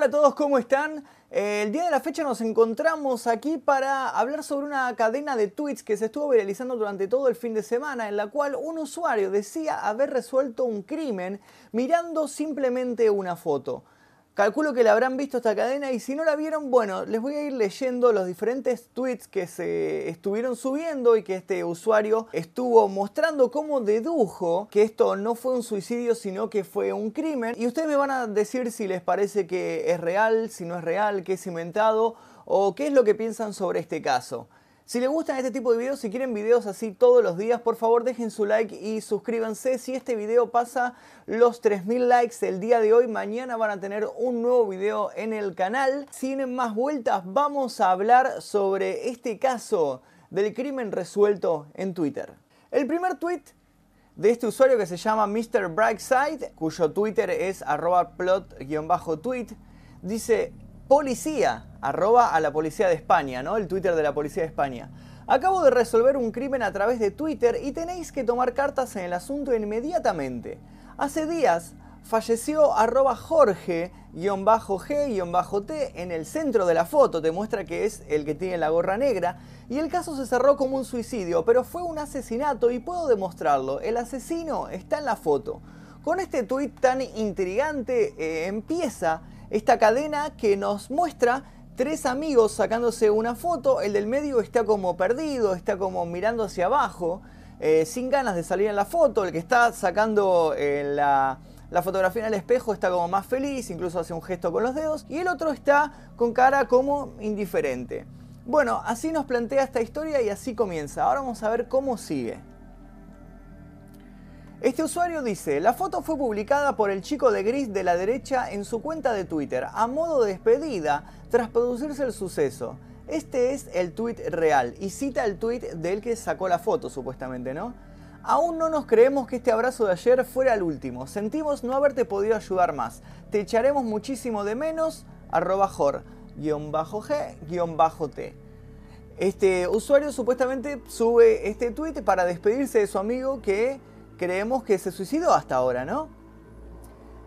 Hola a todos, ¿cómo están? Eh, el día de la fecha nos encontramos aquí para hablar sobre una cadena de tweets que se estuvo viralizando durante todo el fin de semana, en la cual un usuario decía haber resuelto un crimen mirando simplemente una foto. Calculo que la habrán visto esta cadena y si no la vieron, bueno, les voy a ir leyendo los diferentes tweets que se estuvieron subiendo y que este usuario estuvo mostrando cómo dedujo que esto no fue un suicidio sino que fue un crimen. Y ustedes me van a decir si les parece que es real, si no es real, que es inventado o qué es lo que piensan sobre este caso. Si les gustan este tipo de videos, si quieren videos así todos los días, por favor dejen su like y suscríbanse. Si este video pasa los 3000 likes el día de hoy, mañana van a tener un nuevo video en el canal. Sin más vueltas, vamos a hablar sobre este caso del crimen resuelto en Twitter. El primer tweet de este usuario que se llama Mr. Brightside, cuyo Twitter es arroba plot-tweet, dice policía, arroba a la policía de España, ¿no? El Twitter de la policía de España. Acabo de resolver un crimen a través de Twitter y tenéis que tomar cartas en el asunto inmediatamente. Hace días falleció arroba Jorge-G-T en el centro de la foto, te muestra que es el que tiene la gorra negra, y el caso se cerró como un suicidio, pero fue un asesinato y puedo demostrarlo, el asesino está en la foto. Con este tuit tan intrigante eh, empieza esta cadena que nos muestra tres amigos sacándose una foto, el del medio está como perdido, está como mirando hacia abajo, eh, sin ganas de salir en la foto, el que está sacando eh, la, la fotografía en el espejo está como más feliz, incluso hace un gesto con los dedos, y el otro está con cara como indiferente. Bueno, así nos plantea esta historia y así comienza. Ahora vamos a ver cómo sigue. Este usuario dice, la foto fue publicada por el chico de gris de la derecha en su cuenta de Twitter a modo de despedida tras producirse el suceso. Este es el tweet real y cita el tweet del que sacó la foto supuestamente, ¿no? Aún no nos creemos que este abrazo de ayer fuera el último. Sentimos no haberte podido ayudar más. Te echaremos muchísimo de menos. Arroba jor, guion bajo G, guion bajo T. Este usuario supuestamente sube este tweet para despedirse de su amigo que creemos que se suicidó hasta ahora, ¿no?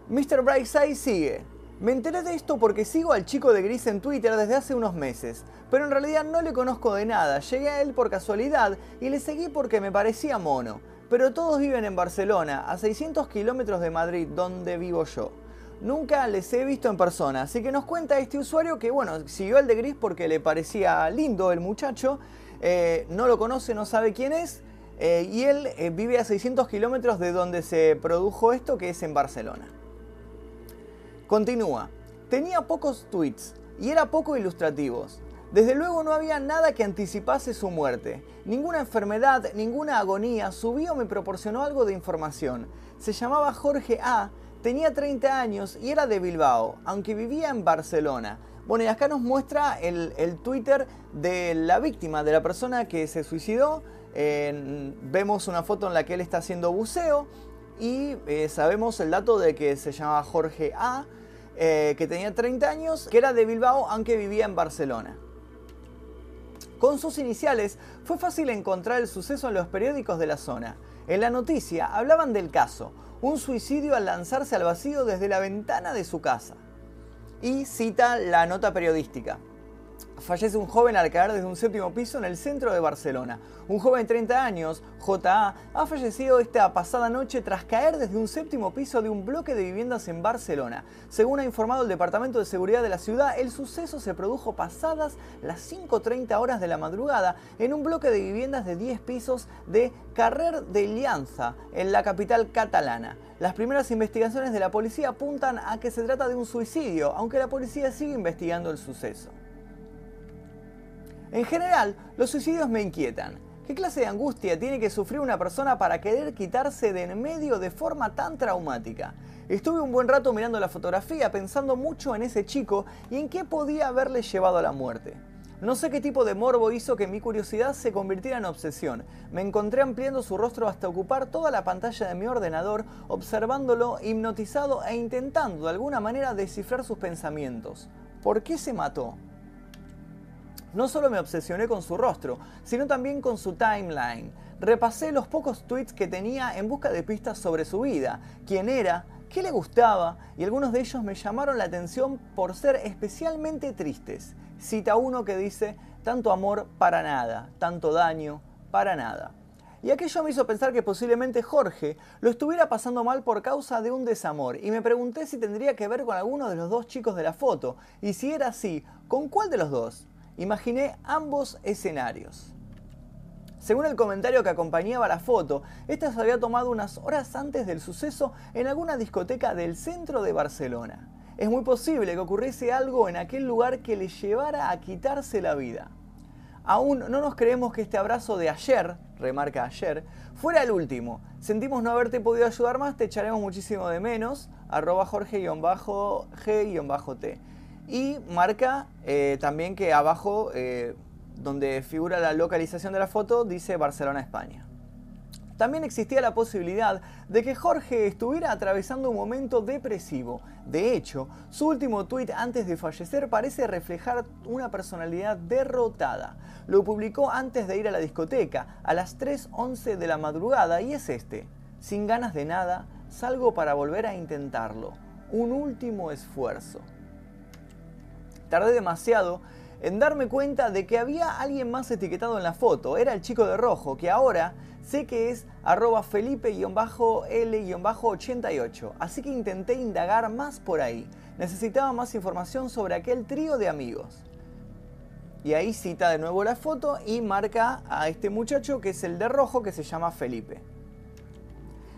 Mr. Brightside sigue. Me enteré de esto porque sigo al chico de gris en Twitter desde hace unos meses, pero en realidad no le conozco de nada, llegué a él por casualidad y le seguí porque me parecía mono. Pero todos viven en Barcelona, a 600 kilómetros de Madrid, donde vivo yo. Nunca les he visto en persona, así que nos cuenta este usuario que, bueno, siguió al de gris porque le parecía lindo el muchacho, eh, no lo conoce, no sabe quién es, eh, y él eh, vive a 600 kilómetros de donde se produjo esto, que es en Barcelona. Continúa. Tenía pocos tweets y era poco ilustrativos. Desde luego no había nada que anticipase su muerte. Ninguna enfermedad, ninguna agonía subió me proporcionó algo de información. Se llamaba Jorge A, tenía 30 años y era de Bilbao, aunque vivía en Barcelona. Bueno, y acá nos muestra el Twitter de la víctima, de la persona que se suicidó vemos una foto en la que él está haciendo buceo y eh, sabemos el dato de que se llamaba Jorge A, eh, que tenía 30 años, que era de Bilbao aunque vivía en Barcelona. Con sus iniciales fue fácil encontrar el suceso en los periódicos de la zona. En la noticia hablaban del caso, un suicidio al lanzarse al vacío desde la ventana de su casa. Y cita la nota periodística. Fallece un joven al caer desde un séptimo piso en el centro de Barcelona. Un joven de 30 años, JA, ha fallecido esta pasada noche tras caer desde un séptimo piso de un bloque de viviendas en Barcelona. Según ha informado el Departamento de Seguridad de la ciudad, el suceso se produjo pasadas las 5.30 horas de la madrugada en un bloque de viviendas de 10 pisos de Carrer de Llanza, en la capital catalana. Las primeras investigaciones de la policía apuntan a que se trata de un suicidio, aunque la policía sigue investigando el suceso. En general, los suicidios me inquietan. ¿Qué clase de angustia tiene que sufrir una persona para querer quitarse de en medio de forma tan traumática? Estuve un buen rato mirando la fotografía pensando mucho en ese chico y en qué podía haberle llevado a la muerte. No sé qué tipo de morbo hizo que mi curiosidad se convirtiera en obsesión. Me encontré ampliando su rostro hasta ocupar toda la pantalla de mi ordenador, observándolo hipnotizado e intentando de alguna manera descifrar sus pensamientos. ¿Por qué se mató? No solo me obsesioné con su rostro, sino también con su timeline. Repasé los pocos tweets que tenía en busca de pistas sobre su vida, quién era, qué le gustaba y algunos de ellos me llamaron la atención por ser especialmente tristes. Cita uno que dice, tanto amor para nada, tanto daño para nada. Y aquello me hizo pensar que posiblemente Jorge lo estuviera pasando mal por causa de un desamor y me pregunté si tendría que ver con alguno de los dos chicos de la foto y si era así, ¿con cuál de los dos? Imaginé ambos escenarios. Según el comentario que acompañaba la foto, esta se había tomado unas horas antes del suceso en alguna discoteca del centro de Barcelona. Es muy posible que ocurriese algo en aquel lugar que le llevara a quitarse la vida. Aún no nos creemos que este abrazo de ayer, remarca ayer, fuera el último. Sentimos no haberte podido ayudar más, te echaremos muchísimo de menos, arroba. Y marca eh, también que abajo, eh, donde figura la localización de la foto, dice Barcelona, España. También existía la posibilidad de que Jorge estuviera atravesando un momento depresivo. De hecho, su último tuit antes de fallecer parece reflejar una personalidad derrotada. Lo publicó antes de ir a la discoteca, a las 3.11 de la madrugada, y es este. Sin ganas de nada, salgo para volver a intentarlo. Un último esfuerzo. Tardé demasiado en darme cuenta de que había alguien más etiquetado en la foto. Era el chico de rojo, que ahora sé que es arroba felipe-l-88. Así que intenté indagar más por ahí. Necesitaba más información sobre aquel trío de amigos. Y ahí cita de nuevo la foto y marca a este muchacho que es el de rojo que se llama Felipe.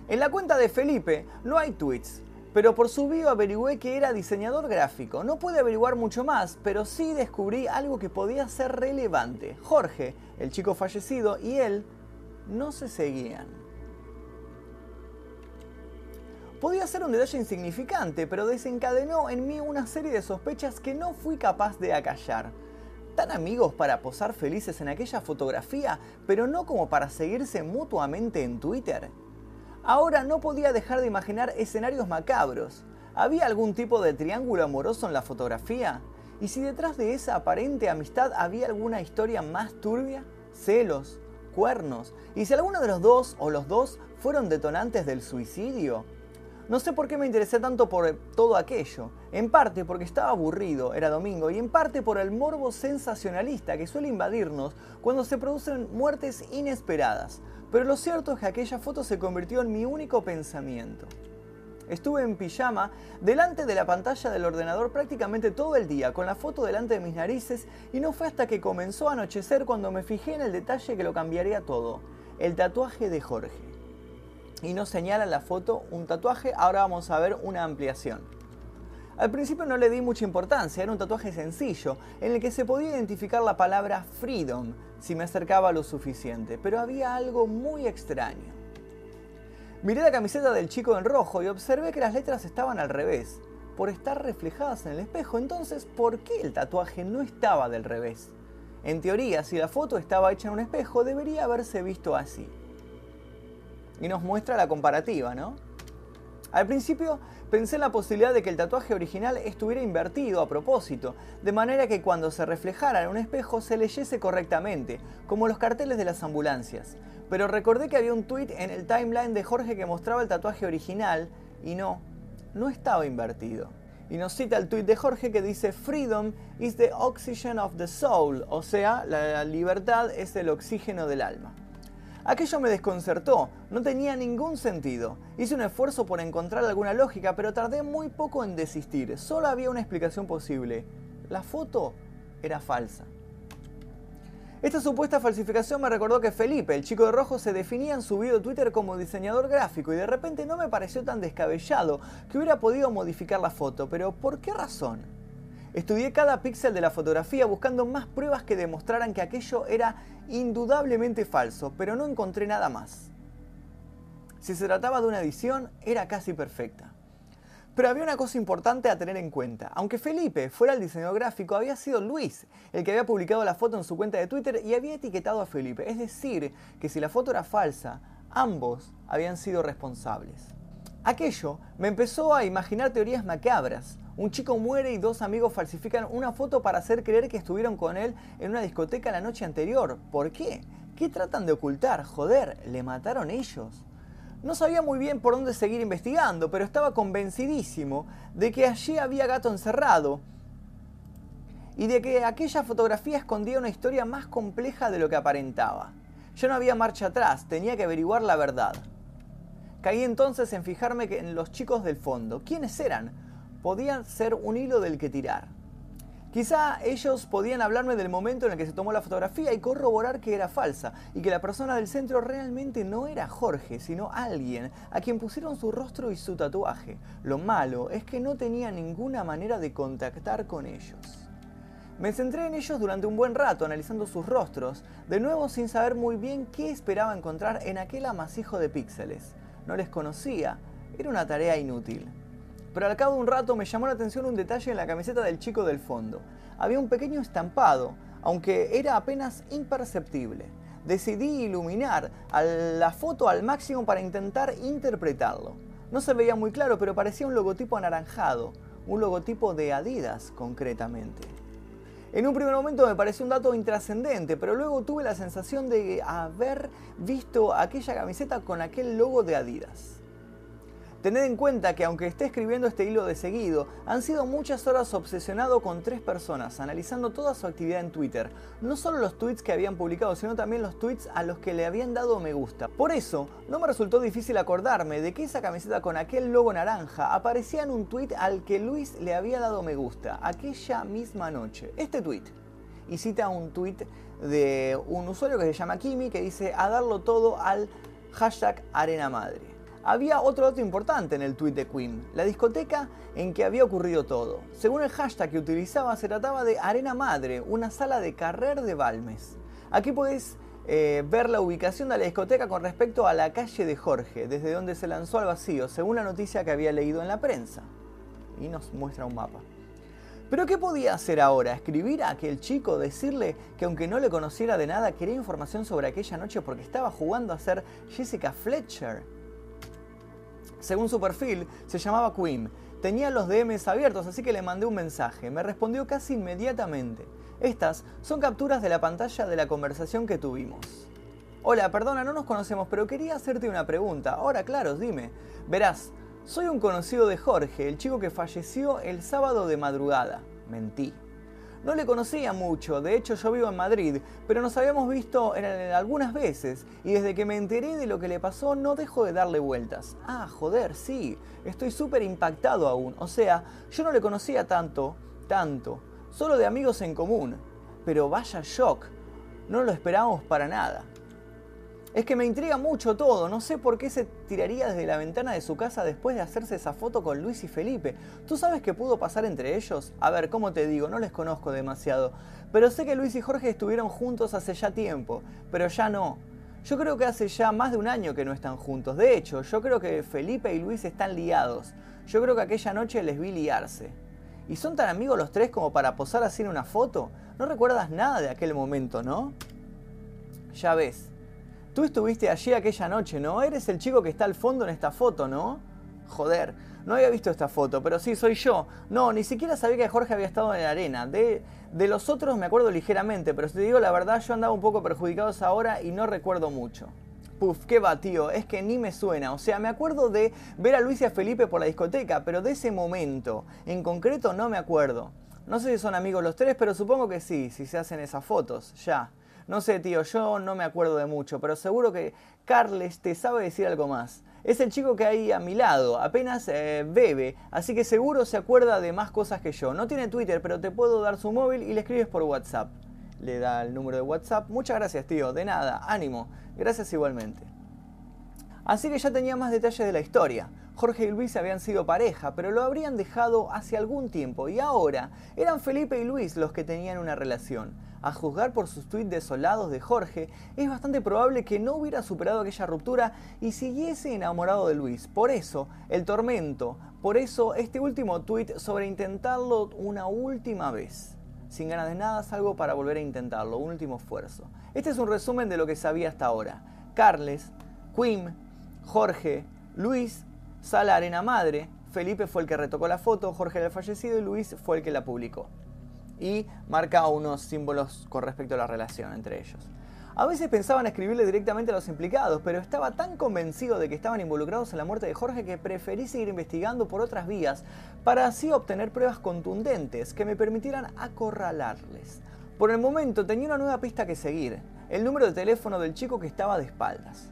En la cuenta de Felipe no hay tweets, pero por su bio averigüé que era diseñador gráfico. No pude averiguar mucho más, pero sí descubrí algo que podía ser relevante. Jorge, el chico fallecido, y él no se seguían. Podía ser un detalle insignificante, pero desencadenó en mí una serie de sospechas que no fui capaz de acallar tan amigos para posar felices en aquella fotografía, pero no como para seguirse mutuamente en Twitter? Ahora no podía dejar de imaginar escenarios macabros. ¿Había algún tipo de triángulo amoroso en la fotografía? ¿Y si detrás de esa aparente amistad había alguna historia más turbia? ¿Celos? ¿Cuernos? ¿Y si alguno de los dos o los dos fueron detonantes del suicidio? No sé por qué me interesé tanto por todo aquello. En parte porque estaba aburrido, era domingo, y en parte por el morbo sensacionalista que suele invadirnos cuando se producen muertes inesperadas. Pero lo cierto es que aquella foto se convirtió en mi único pensamiento. Estuve en pijama delante de la pantalla del ordenador prácticamente todo el día, con la foto delante de mis narices, y no fue hasta que comenzó a anochecer cuando me fijé en el detalle que lo cambiaría todo, el tatuaje de Jorge y nos señala la foto un tatuaje, ahora vamos a ver una ampliación. Al principio no le di mucha importancia, era un tatuaje sencillo, en el que se podía identificar la palabra freedom si me acercaba lo suficiente, pero había algo muy extraño. Miré la camiseta del chico en rojo y observé que las letras estaban al revés, por estar reflejadas en el espejo, entonces, ¿por qué el tatuaje no estaba del revés? En teoría, si la foto estaba hecha en un espejo, debería haberse visto así y nos muestra la comparativa, ¿no? Al principio pensé en la posibilidad de que el tatuaje original estuviera invertido a propósito, de manera que cuando se reflejara en un espejo se leyese correctamente, como los carteles de las ambulancias. Pero recordé que había un tweet en el timeline de Jorge que mostraba el tatuaje original y no, no estaba invertido. Y nos cita el tweet de Jorge que dice Freedom is the oxygen of the soul, o sea, la libertad es el oxígeno del alma. Aquello me desconcertó, no tenía ningún sentido. Hice un esfuerzo por encontrar alguna lógica, pero tardé muy poco en desistir. Solo había una explicación posible. La foto era falsa. Esta supuesta falsificación me recordó que Felipe, el chico de rojo, se definía en su video Twitter como diseñador gráfico y de repente no me pareció tan descabellado que hubiera podido modificar la foto, pero ¿por qué razón? Estudié cada píxel de la fotografía buscando más pruebas que demostraran que aquello era indudablemente falso, pero no encontré nada más. Si se trataba de una edición, era casi perfecta. Pero había una cosa importante a tener en cuenta. Aunque Felipe fuera el diseñador gráfico, había sido Luis el que había publicado la foto en su cuenta de Twitter y había etiquetado a Felipe. Es decir, que si la foto era falsa, ambos habían sido responsables. Aquello me empezó a imaginar teorías macabras. Un chico muere y dos amigos falsifican una foto para hacer creer que estuvieron con él en una discoteca la noche anterior. ¿Por qué? ¿Qué tratan de ocultar? Joder, le mataron ellos. No sabía muy bien por dónde seguir investigando, pero estaba convencidísimo de que allí había gato encerrado y de que aquella fotografía escondía una historia más compleja de lo que aparentaba. Yo no había marcha atrás, tenía que averiguar la verdad. Caí entonces en fijarme en los chicos del fondo. ¿Quiénes eran? Podían ser un hilo del que tirar. Quizá ellos podían hablarme del momento en el que se tomó la fotografía y corroborar que era falsa y que la persona del centro realmente no era Jorge, sino alguien a quien pusieron su rostro y su tatuaje. Lo malo es que no tenía ninguna manera de contactar con ellos. Me centré en ellos durante un buen rato analizando sus rostros, de nuevo sin saber muy bien qué esperaba encontrar en aquel amasijo de píxeles. No les conocía, era una tarea inútil pero al cabo de un rato me llamó la atención un detalle en la camiseta del chico del fondo. Había un pequeño estampado, aunque era apenas imperceptible. Decidí iluminar la foto al máximo para intentar interpretarlo. No se veía muy claro, pero parecía un logotipo anaranjado, un logotipo de Adidas concretamente. En un primer momento me pareció un dato intrascendente, pero luego tuve la sensación de haber visto aquella camiseta con aquel logo de Adidas. Tened en cuenta que aunque esté escribiendo este hilo de seguido, han sido muchas horas obsesionado con tres personas, analizando toda su actividad en Twitter. No solo los tweets que habían publicado, sino también los tweets a los que le habían dado me gusta. Por eso, no me resultó difícil acordarme de que esa camiseta con aquel logo naranja aparecía en un tweet al que Luis le había dado me gusta, aquella misma noche. Este tweet. Y cita un tweet de un usuario que se llama Kimi que dice a darlo todo al hashtag Arena Madre. Había otro dato importante en el tweet de Queen, la discoteca en que había ocurrido todo. Según el hashtag que utilizaba, se trataba de Arena Madre, una sala de carrer de Balmes. Aquí podéis eh, ver la ubicación de la discoteca con respecto a la calle de Jorge, desde donde se lanzó al vacío, según la noticia que había leído en la prensa. Y nos muestra un mapa. Pero ¿qué podía hacer ahora? ¿Escribir a aquel chico? ¿Decirle que aunque no le conociera de nada, quería información sobre aquella noche porque estaba jugando a ser Jessica Fletcher? Según su perfil, se llamaba Queen. Tenía los DMs abiertos, así que le mandé un mensaje. Me respondió casi inmediatamente. Estas son capturas de la pantalla de la conversación que tuvimos. Hola, perdona, no nos conocemos, pero quería hacerte una pregunta. Ahora, claro, dime. Verás, soy un conocido de Jorge, el chico que falleció el sábado de madrugada. Mentí. No le conocía mucho, de hecho yo vivo en Madrid, pero nos habíamos visto en, algunas veces y desde que me enteré de lo que le pasó no dejo de darle vueltas. Ah, joder, sí, estoy súper impactado aún. O sea, yo no le conocía tanto, tanto, solo de amigos en común. Pero vaya shock, no lo esperábamos para nada. Es que me intriga mucho todo, no sé por qué se tiraría desde la ventana de su casa después de hacerse esa foto con Luis y Felipe. ¿Tú sabes qué pudo pasar entre ellos? A ver, ¿cómo te digo? No les conozco demasiado. Pero sé que Luis y Jorge estuvieron juntos hace ya tiempo, pero ya no. Yo creo que hace ya más de un año que no están juntos. De hecho, yo creo que Felipe y Luis están liados. Yo creo que aquella noche les vi liarse. ¿Y son tan amigos los tres como para posar así en una foto? No recuerdas nada de aquel momento, ¿no? Ya ves, Tú estuviste allí aquella noche, ¿no? Eres el chico que está al fondo en esta foto, ¿no? Joder, no había visto esta foto, pero sí, soy yo. No, ni siquiera sabía que Jorge había estado en la arena. De, de los otros me acuerdo ligeramente, pero si te digo la verdad, yo andaba un poco perjudicado esa hora y no recuerdo mucho. Puf, qué va, tío, es que ni me suena. O sea, me acuerdo de ver a Luis y a Felipe por la discoteca, pero de ese momento, en concreto, no me acuerdo. No sé si son amigos los tres, pero supongo que sí, si se hacen esas fotos, ya. No sé, tío, yo no me acuerdo de mucho, pero seguro que Carles te sabe decir algo más. Es el chico que hay a mi lado, apenas eh, bebe, así que seguro se acuerda de más cosas que yo. No tiene Twitter, pero te puedo dar su móvil y le escribes por WhatsApp. Le da el número de WhatsApp. Muchas gracias, tío. De nada, ánimo. Gracias igualmente. Así que ya tenía más detalles de la historia. Jorge y Luis habían sido pareja, pero lo habrían dejado hace algún tiempo y ahora eran Felipe y Luis los que tenían una relación. A juzgar por sus tweets desolados de Jorge, es bastante probable que no hubiera superado aquella ruptura y siguiese enamorado de Luis. Por eso, el tormento, por eso este último tweet sobre intentarlo una última vez. Sin ganas de nada, salgo para volver a intentarlo, un último esfuerzo. Este es un resumen de lo que sabía hasta ahora. Carles, Quim, Jorge, Luis, Sala Arena Madre, Felipe fue el que retocó la foto, Jorge era el fallecido y Luis fue el que la publicó y marca unos símbolos con respecto a la relación entre ellos. A veces pensaba en escribirle directamente a los implicados, pero estaba tan convencido de que estaban involucrados en la muerte de Jorge que preferí seguir investigando por otras vías para así obtener pruebas contundentes que me permitieran acorralarles. Por el momento tenía una nueva pista que seguir, el número de teléfono del chico que estaba de espaldas.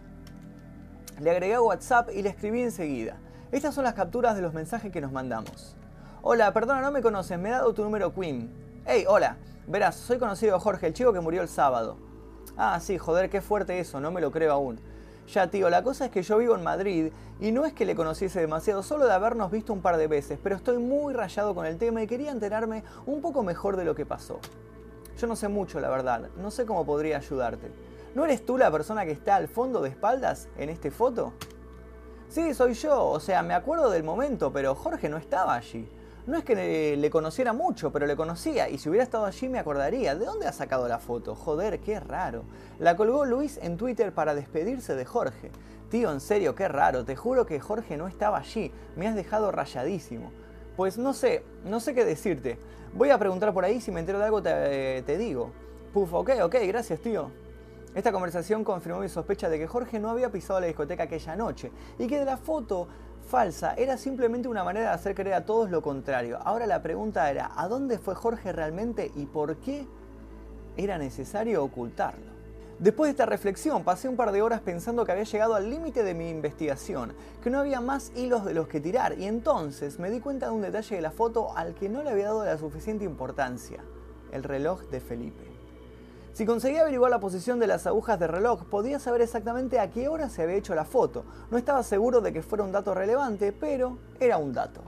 Le agregué a WhatsApp y le escribí enseguida. Estas son las capturas de los mensajes que nos mandamos. Hola, perdona, no me conoces, me he dado tu número Queen. Hey, hola, verás, soy conocido Jorge, el chico que murió el sábado. Ah, sí, joder, qué fuerte eso, no me lo creo aún. Ya, tío, la cosa es que yo vivo en Madrid y no es que le conociese demasiado, solo de habernos visto un par de veces, pero estoy muy rayado con el tema y quería enterarme un poco mejor de lo que pasó. Yo no sé mucho, la verdad, no sé cómo podría ayudarte. ¿No eres tú la persona que está al fondo de espaldas en este foto? Sí, soy yo, o sea, me acuerdo del momento, pero Jorge no estaba allí. No es que le, conociera mucho, pero le conocía y si hubiera estado allí me acordaría. ¿De dónde ha sacado la foto? Joder, qué raro. La colgó Luis en Twitter para despedirse de Jorge. Tío, en serio, qué raro. Te juro que Jorge no estaba allí. Me has dejado rayadísimo. Pues no sé, no sé qué decirte. Voy a preguntar por ahí, si me entero de algo te, te digo. Puf, ok, ok, gracias tío. Esta conversación confirmó mi sospecha de que Jorge no había pisado la discoteca aquella noche y que de la foto falsa era simplemente una manera de hacer creer a todos lo contrario. Ahora la pregunta era, ¿a dónde fue Jorge realmente y por qué era necesario ocultarlo? Después de esta reflexión pasé un par de horas pensando que había llegado al límite de mi investigación, que no había más hilos de los que tirar y entonces me di cuenta de un detalle de la foto al que no le había dado la suficiente importancia, el reloj de Felipe. Si conseguía averiguar la posición de las agujas de reloj, podía saber exactamente a qué hora se había hecho la foto. No estaba seguro de que fuera un dato relevante, pero era un dato.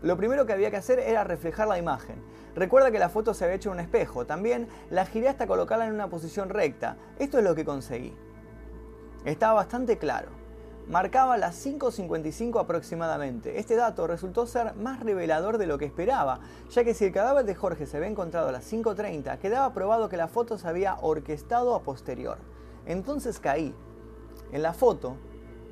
Lo primero que había que hacer era reflejar la imagen. Recuerda que la foto se había hecho en un espejo. También la giré hasta colocarla en una posición recta. Esto es lo que conseguí. Estaba bastante claro marcaba las 5.55 aproximadamente. Este dato resultó ser más revelador de lo que esperaba, ya que si el cadáver de Jorge se había encontrado a las 5.30, quedaba probado que la foto se había orquestado a posterior. Entonces caí. En la foto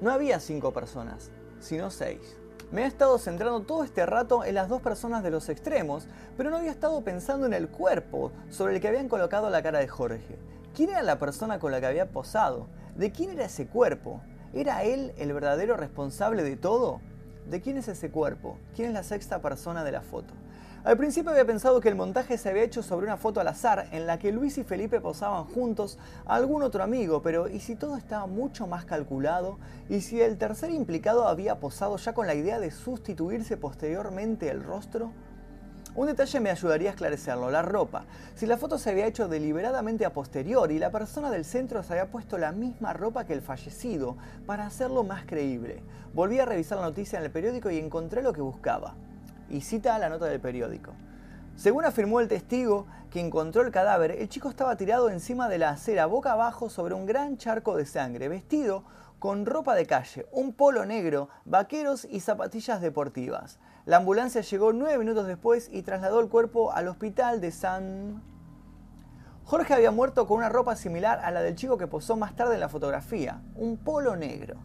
no había 5 personas, sino 6. Me he estado centrando todo este rato en las dos personas de los extremos, pero no había estado pensando en el cuerpo sobre el que habían colocado la cara de Jorge. ¿Quién era la persona con la que había posado? ¿De quién era ese cuerpo? ¿Era él el verdadero responsable de todo? ¿De quién es ese cuerpo? ¿Quién es la sexta persona de la foto? Al principio había pensado que el montaje se había hecho sobre una foto al azar en la que Luis y Felipe posaban juntos a algún otro amigo, pero ¿y si todo estaba mucho más calculado? ¿Y si el tercer implicado había posado ya con la idea de sustituirse posteriormente el rostro? Un detalle me ayudaría a esclarecerlo, la ropa. Si la foto se había hecho deliberadamente a posteriori, la persona del centro se había puesto la misma ropa que el fallecido para hacerlo más creíble. Volví a revisar la noticia en el periódico y encontré lo que buscaba. Y cita la nota del periódico. Según afirmó el testigo que encontró el cadáver, el chico estaba tirado encima de la acera boca abajo sobre un gran charco de sangre, vestido con ropa de calle, un polo negro, vaqueros y zapatillas deportivas. La ambulancia llegó nueve minutos después y trasladó el cuerpo al hospital de San... Jorge había muerto con una ropa similar a la del chico que posó más tarde en la fotografía, un polo negro.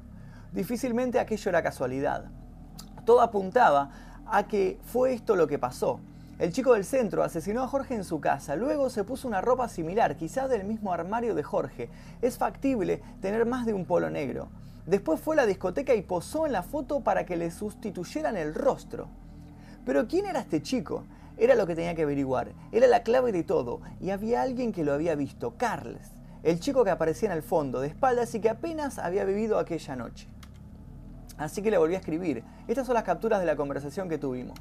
Difícilmente aquello era casualidad. Todo apuntaba a que fue esto lo que pasó. El chico del centro asesinó a Jorge en su casa, luego se puso una ropa similar, quizás del mismo armario de Jorge. Es factible tener más de un polo negro. Después fue a la discoteca y posó en la foto para que le sustituyeran el rostro. Pero ¿quién era este chico? Era lo que tenía que averiguar. Era la clave de todo. Y había alguien que lo había visto, Carles, el chico que aparecía en el fondo, de espaldas y que apenas había vivido aquella noche. Así que le volví a escribir. Estas son las capturas de la conversación que tuvimos.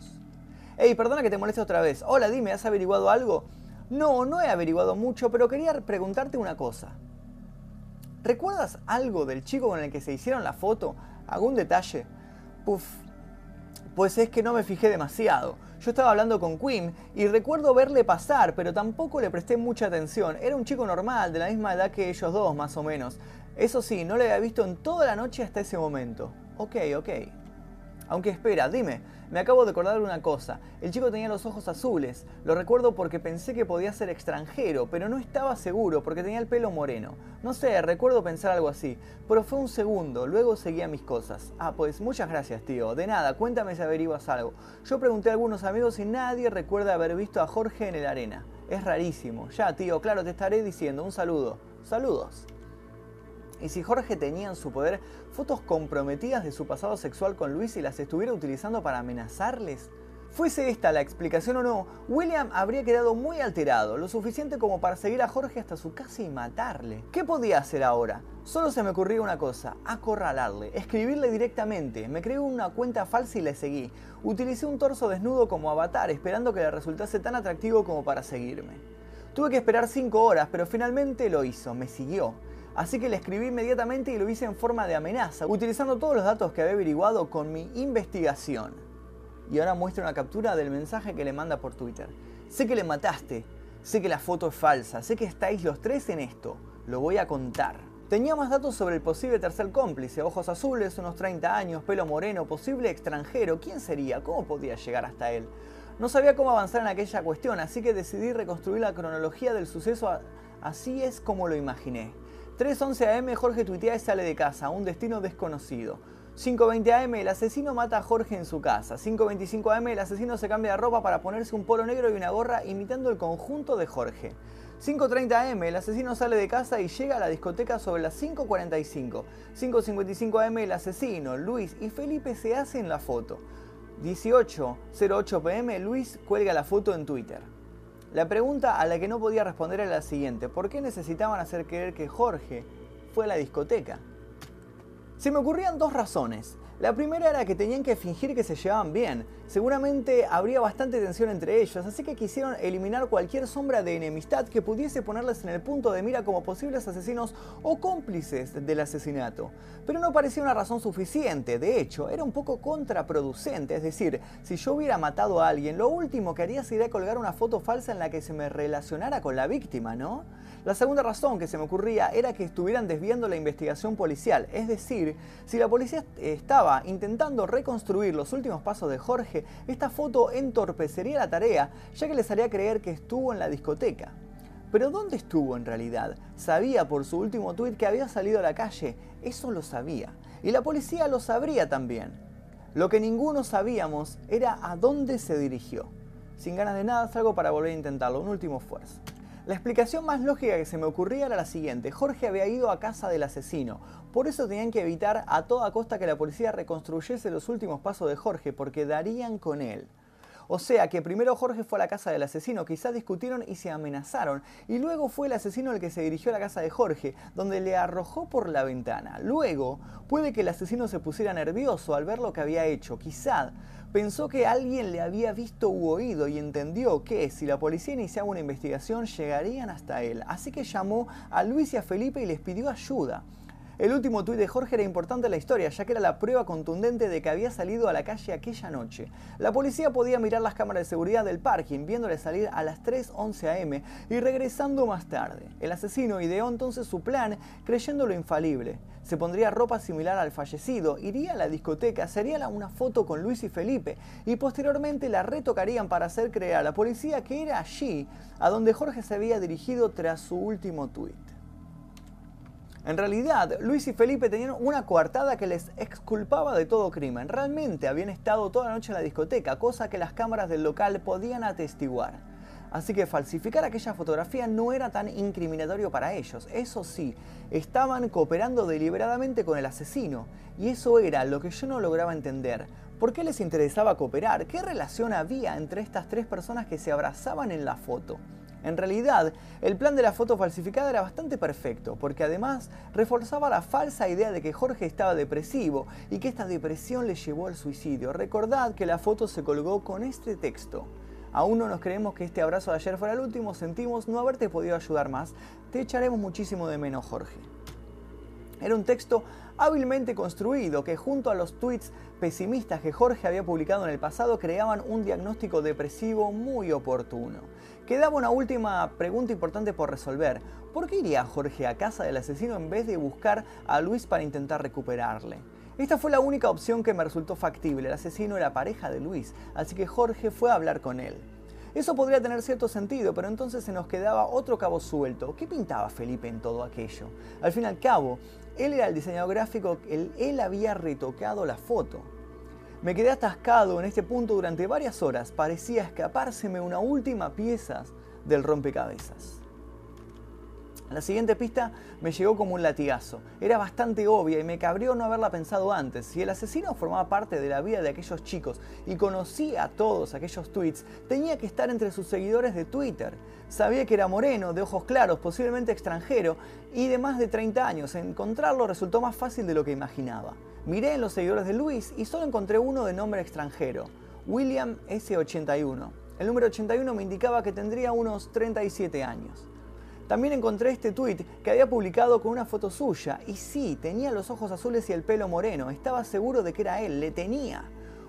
Hey, perdona que te moleste otra vez. Hola, dime, ¿has averiguado algo? No, no he averiguado mucho, pero quería preguntarte una cosa. ¿Recuerdas algo del chico con el que se hicieron la foto? ¿Algún detalle? Puf, pues es que no me fijé demasiado. Yo estaba hablando con Quinn y recuerdo verle pasar, pero tampoco le presté mucha atención. Era un chico normal, de la misma edad que ellos dos, más o menos. Eso sí, no le había visto en toda la noche hasta ese momento. Ok, ok. Aunque espera, dime, me acabo de acordar una cosa. El chico tenía los ojos azules. Lo recuerdo porque pensé que podía ser extranjero, pero no estaba seguro porque tenía el pelo moreno. No sé, recuerdo pensar algo así. Pero fue un segundo, luego seguía mis cosas. Ah, pues muchas gracias, tío. De nada, cuéntame si averiguas algo. Yo pregunté a algunos amigos y nadie recuerda haber visto a Jorge en el arena. Es rarísimo. Ya, tío, claro, te estaré diciendo. Un saludo. Saludos. Y si Jorge tenía en su poder fotos comprometidas de su pasado sexual con Luis y las estuviera utilizando para amenazarles, Fuese esta la explicación o no, William habría quedado muy alterado, lo suficiente como para seguir a Jorge hasta su casa y matarle. ¿Qué podía hacer ahora? Solo se me ocurría una cosa, acorralarle, escribirle directamente. Me creé una cuenta falsa y le seguí. Utilicé un torso desnudo como avatar, esperando que le resultase tan atractivo como para seguirme. Tuve que esperar 5 horas, pero finalmente lo hizo, me siguió. Así que le escribí inmediatamente y lo hice en forma de amenaza, utilizando todos los datos que había averiguado con mi investigación y ahora muestra una captura del mensaje que le manda por Twitter. Sé que le mataste, sé que la foto es falsa, sé que estáis los tres en esto, lo voy a contar. Tenía más datos sobre el posible tercer cómplice, ojos azules, unos 30 años, pelo moreno, posible extranjero, ¿quién sería? ¿Cómo podía llegar hasta él? No sabía cómo avanzar en aquella cuestión, así que decidí reconstruir la cronología del suceso, así es como lo imaginé. 3.11 am Jorge tuitea y sale de casa, un destino desconocido. 5.20 am, el asesino mata a Jorge en su casa. 5.25 am, el asesino se cambia de ropa para ponerse un polo negro y una gorra imitando el conjunto de Jorge. 5.30 am, el asesino sale de casa y llega a la discoteca sobre las 5.45. 5.55 am, el asesino, Luis y Felipe se hacen la foto. 18.08 pm, Luis cuelga la foto en Twitter. La pregunta a la que no podía responder era la siguiente, ¿por qué necesitaban hacer creer que Jorge fue a la discoteca? Se me ocurrían dos razones. La primera era que tenían que fingir que se llevaban bien. Seguramente habría bastante tensión entre ellos, así que quisieron eliminar cualquier sombra de enemistad que pudiese ponerles en el punto de mira como posibles asesinos o cómplices del asesinato. Pero no parecía una razón suficiente, de hecho, era un poco contraproducente, es decir, si yo hubiera matado a alguien, lo último que haría sería colgar una foto falsa en la que se me relacionara con la víctima, ¿no? La segunda razón que se me ocurría era que estuvieran desviando la investigación policial, es decir, si la policía estaba intentando reconstruir los últimos pasos de Jorge, esta foto entorpecería la tarea, ya que les haría creer que estuvo en la discoteca. Pero ¿dónde estuvo en realidad? Sabía por su último tuit que había salido a la calle, eso lo sabía, y la policía lo sabría también. Lo que ninguno sabíamos era a dónde se dirigió. Sin ganas de nada, salgo para volver a intentarlo, un último esfuerzo. La explicación más lógica que se me ocurría era la siguiente. Jorge había ido a casa del asesino. Por eso tenían que evitar a toda costa que la policía reconstruyese los últimos pasos de Jorge, porque darían con él. O sea que primero Jorge fue a la casa del asesino, quizás discutieron y se amenazaron, y luego fue el asesino el que se dirigió a la casa de Jorge, donde le arrojó por la ventana. Luego, puede que el asesino se pusiera nervioso al ver lo que había hecho, quizás pensó que alguien le había visto u oído y entendió que si la policía iniciaba una investigación llegarían hasta él, así que llamó a Luis y a Felipe y les pidió ayuda. El último tuit de Jorge era importante en la historia, ya que era la prueba contundente de que había salido a la calle aquella noche. La policía podía mirar las cámaras de seguridad del parking, viéndole salir a las 3.11 am y regresando más tarde. El asesino ideó entonces su plan, creyéndolo infalible. Se pondría ropa similar al fallecido, iría a la discoteca, sería una foto con Luis y Felipe y posteriormente la retocarían para hacer creer a la policía que era allí a donde Jorge se había dirigido tras su último tuit. En realidad, Luis y Felipe tenían una coartada que les exculpaba de todo crimen. Realmente habían estado toda la noche en la discoteca, cosa que las cámaras del local podían atestiguar. Así que falsificar aquella fotografía no era tan incriminatorio para ellos. Eso sí, estaban cooperando deliberadamente con el asesino. Y eso era lo que yo no lograba entender. ¿Por qué les interesaba cooperar? ¿Qué relación había entre estas tres personas que se abrazaban en la foto? En realidad, el plan de la foto falsificada era bastante perfecto, porque además reforzaba la falsa idea de que Jorge estaba depresivo y que esta depresión le llevó al suicidio. Recordad que la foto se colgó con este texto. Aún no nos creemos que este abrazo de ayer fuera el último, sentimos no haberte podido ayudar más. Te echaremos muchísimo de menos, Jorge. Era un texto hábilmente construido que junto a los tweets pesimistas que Jorge había publicado en el pasado creaban un diagnóstico depresivo muy oportuno. Quedaba una última pregunta importante por resolver. ¿Por qué iría Jorge a casa del asesino en vez de buscar a Luis para intentar recuperarle? Esta fue la única opción que me resultó factible. El asesino era pareja de Luis, así que Jorge fue a hablar con él. Eso podría tener cierto sentido, pero entonces se nos quedaba otro cabo suelto. ¿Qué pintaba Felipe en todo aquello? Al fin y al cabo, él era el diseñador gráfico, él, él había retocado la foto. Me quedé atascado en este punto durante varias horas. Parecía escapárseme una última pieza del rompecabezas. La siguiente pista me llegó como un latigazo. Era bastante obvia y me cabrió no haberla pensado antes. Si el asesino formaba parte de la vida de aquellos chicos y conocía a todos aquellos tweets, tenía que estar entre sus seguidores de Twitter. Sabía que era moreno, de ojos claros, posiblemente extranjero y de más de 30 años. Encontrarlo resultó más fácil de lo que imaginaba. Miré en los seguidores de Luis y solo encontré uno de nombre extranjero, William S81. El número 81 me indicaba que tendría unos 37 años. También encontré este tweet que había publicado con una foto suya. Y sí, tenía los ojos azules y el pelo moreno. Estaba seguro de que era él, le tenía.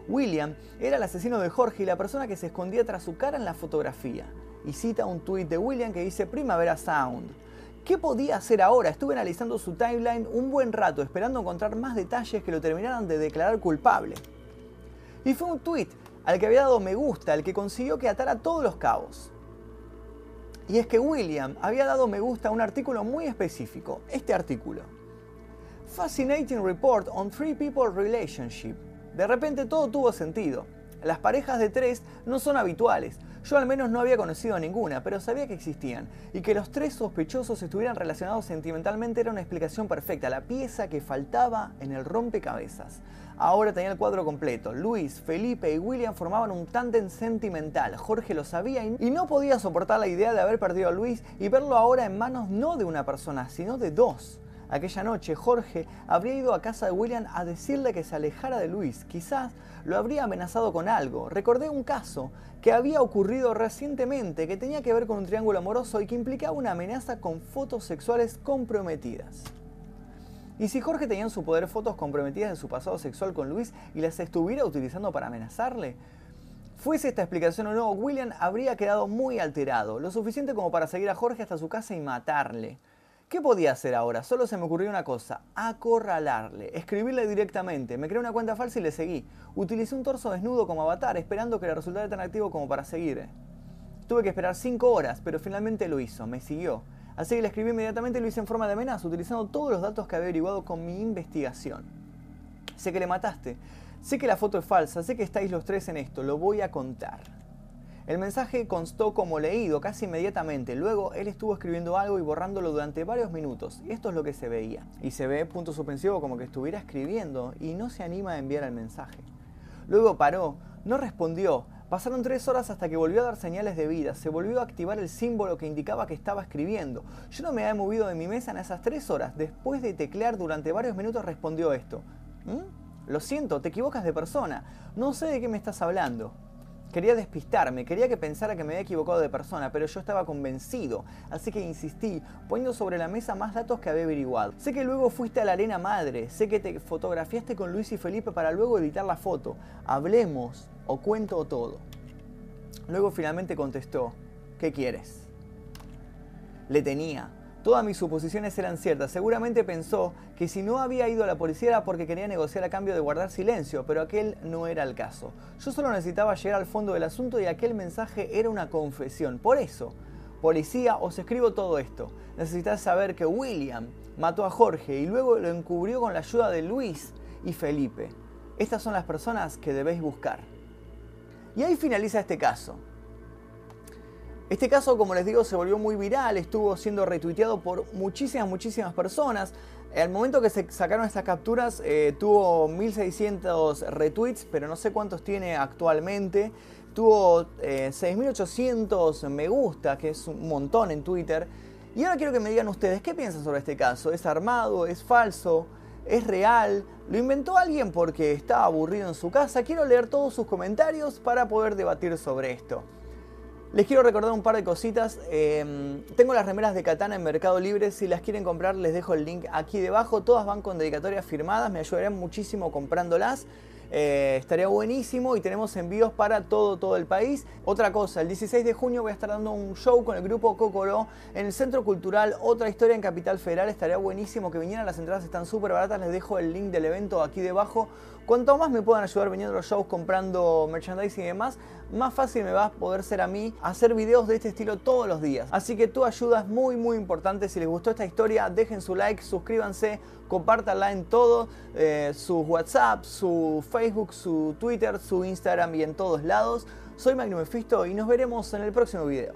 William era el asesino de Jorge y la persona que se escondía tras su cara en la fotografía. Y cita un tweet de William que dice Primavera Sound. ¿Qué podía hacer ahora? Estuve analizando su timeline un buen rato, esperando encontrar más detalles que lo terminaran de declarar culpable. Y fue un tweet al que había dado me gusta, el que consiguió que atara todos los cabos. Y es que William había dado me gusta a un artículo muy específico, este artículo. Fascinating Report on Three People Relationship. De repente todo tuvo sentido. Las parejas de tres no son habituales. Yo al menos no había conocido a ninguna, pero sabía que existían. Y que los tres sospechosos estuvieran relacionados sentimentalmente era una explicación perfecta, la pieza que faltaba en el rompecabezas. Ahora tenía el cuadro completo. Luis, Felipe y William formaban un tándem sentimental. Jorge lo sabía y no podía soportar la idea de haber perdido a Luis y verlo ahora en manos no de una persona, sino de dos. Aquella noche Jorge habría ido a casa de William a decirle que se alejara de Luis. Quizás lo habría amenazado con algo. Recordé un caso que había ocurrido recientemente que tenía que ver con un triángulo amoroso y que implicaba una amenaza con fotos sexuales comprometidas. Y si Jorge tenía en su poder fotos comprometidas de su pasado sexual con Luis y las estuviera utilizando para amenazarle, fuese esta explicación o no, William habría quedado muy alterado, lo suficiente como para seguir a Jorge hasta su casa y matarle. ¿Qué podía hacer ahora? Solo se me ocurrió una cosa, acorralarle, escribirle directamente. Me creé una cuenta falsa y le seguí. Utilicé un torso desnudo como avatar, esperando que le resultara tan activo como para seguir. Tuve que esperar 5 horas, pero finalmente lo hizo, me siguió. Así que le escribí inmediatamente y lo hice en forma de amenaza, utilizando todos los datos que había averiguado con mi investigación. Sé que le mataste, sé que la foto es falsa, sé que estáis los tres en esto, lo voy a contar. El mensaje constó como leído casi inmediatamente, luego él estuvo escribiendo algo y borrándolo durante varios minutos, esto es lo que se veía. Y se ve punto suspensivo como que estuviera escribiendo y no se anima a enviar el mensaje. Luego paró, no respondió, Pasaron tres horas hasta que volvió a dar señales de vida, se volvió a activar el símbolo que indicaba que estaba escribiendo. Yo no me había movido de mi mesa en esas tres horas. Después de teclear durante varios minutos respondió esto. ¿Mm? Lo siento, te equivocas de persona. No sé de qué me estás hablando. Quería despistarme, quería que pensara que me había equivocado de persona, pero yo estaba convencido, así que insistí, poniendo sobre la mesa más datos que había averiguado. Sé que luego fuiste a la arena madre, sé que te fotografiaste con Luis y Felipe para luego editar la foto. Hablemos o cuento todo. Luego finalmente contestó, ¿qué quieres? Le tenía, Todas mis suposiciones eran ciertas. Seguramente pensó que si no había ido a la policía era porque quería negociar a cambio de guardar silencio, pero aquel no era el caso. Yo solo necesitaba llegar al fondo del asunto y aquel mensaje era una confesión. Por eso, policía, os escribo todo esto. Necesitas saber que William mató a Jorge y luego lo encubrió con la ayuda de Luis y Felipe. Estas son las personas que debéis buscar. Y ahí finaliza este caso. Este caso, como les digo, se volvió muy viral, estuvo siendo retuiteado por muchísimas, muchísimas personas. Al momento que se sacaron estas capturas eh, tuvo 1600 retweets, pero no sé cuántos tiene actualmente. Tuvo 6800 eh, me gusta, que es un montón en Twitter. Y ahora quiero que me digan ustedes, ¿qué piensan sobre este caso? ¿Es armado? ¿Es falso? ¿Es real? ¿Lo inventó alguien porque estaba aburrido en su casa? Quiero leer todos sus comentarios para poder debatir sobre esto. Les quiero recordar un par de cositas. Em, tengo las remeras de Katana en Mercado Libre. Si las quieren comprar, les dejo el link aquí debajo. Todas van con dedicatorias firmadas. Me ayudarían muchísimo comprándolas. Eh, estaría buenísimo y tenemos envíos para todo, todo el país. Otra cosa, el 16 de junio voy a estar dando un show con el grupo Cocoró en el Centro Cultural Otra Historia en Capital Federal. Estaría buenísimo que vinieran, las entradas están súper baratas. Les dejo el link del evento aquí debajo. Cuanto más me puedan ayudar viniendo a los shows, comprando merchandising y demás, más fácil me va a poder ser a mí hacer videos de este estilo todos los días. Así que tu ayuda es muy muy importante. Si les gustó esta historia, dejen su like, suscríbanse, compártanla en todo, eh, su WhatsApp, su Facebook, su Twitter, su Instagram y en todos lados. Soy Magnum Mephisto y nos veremos en el próximo video.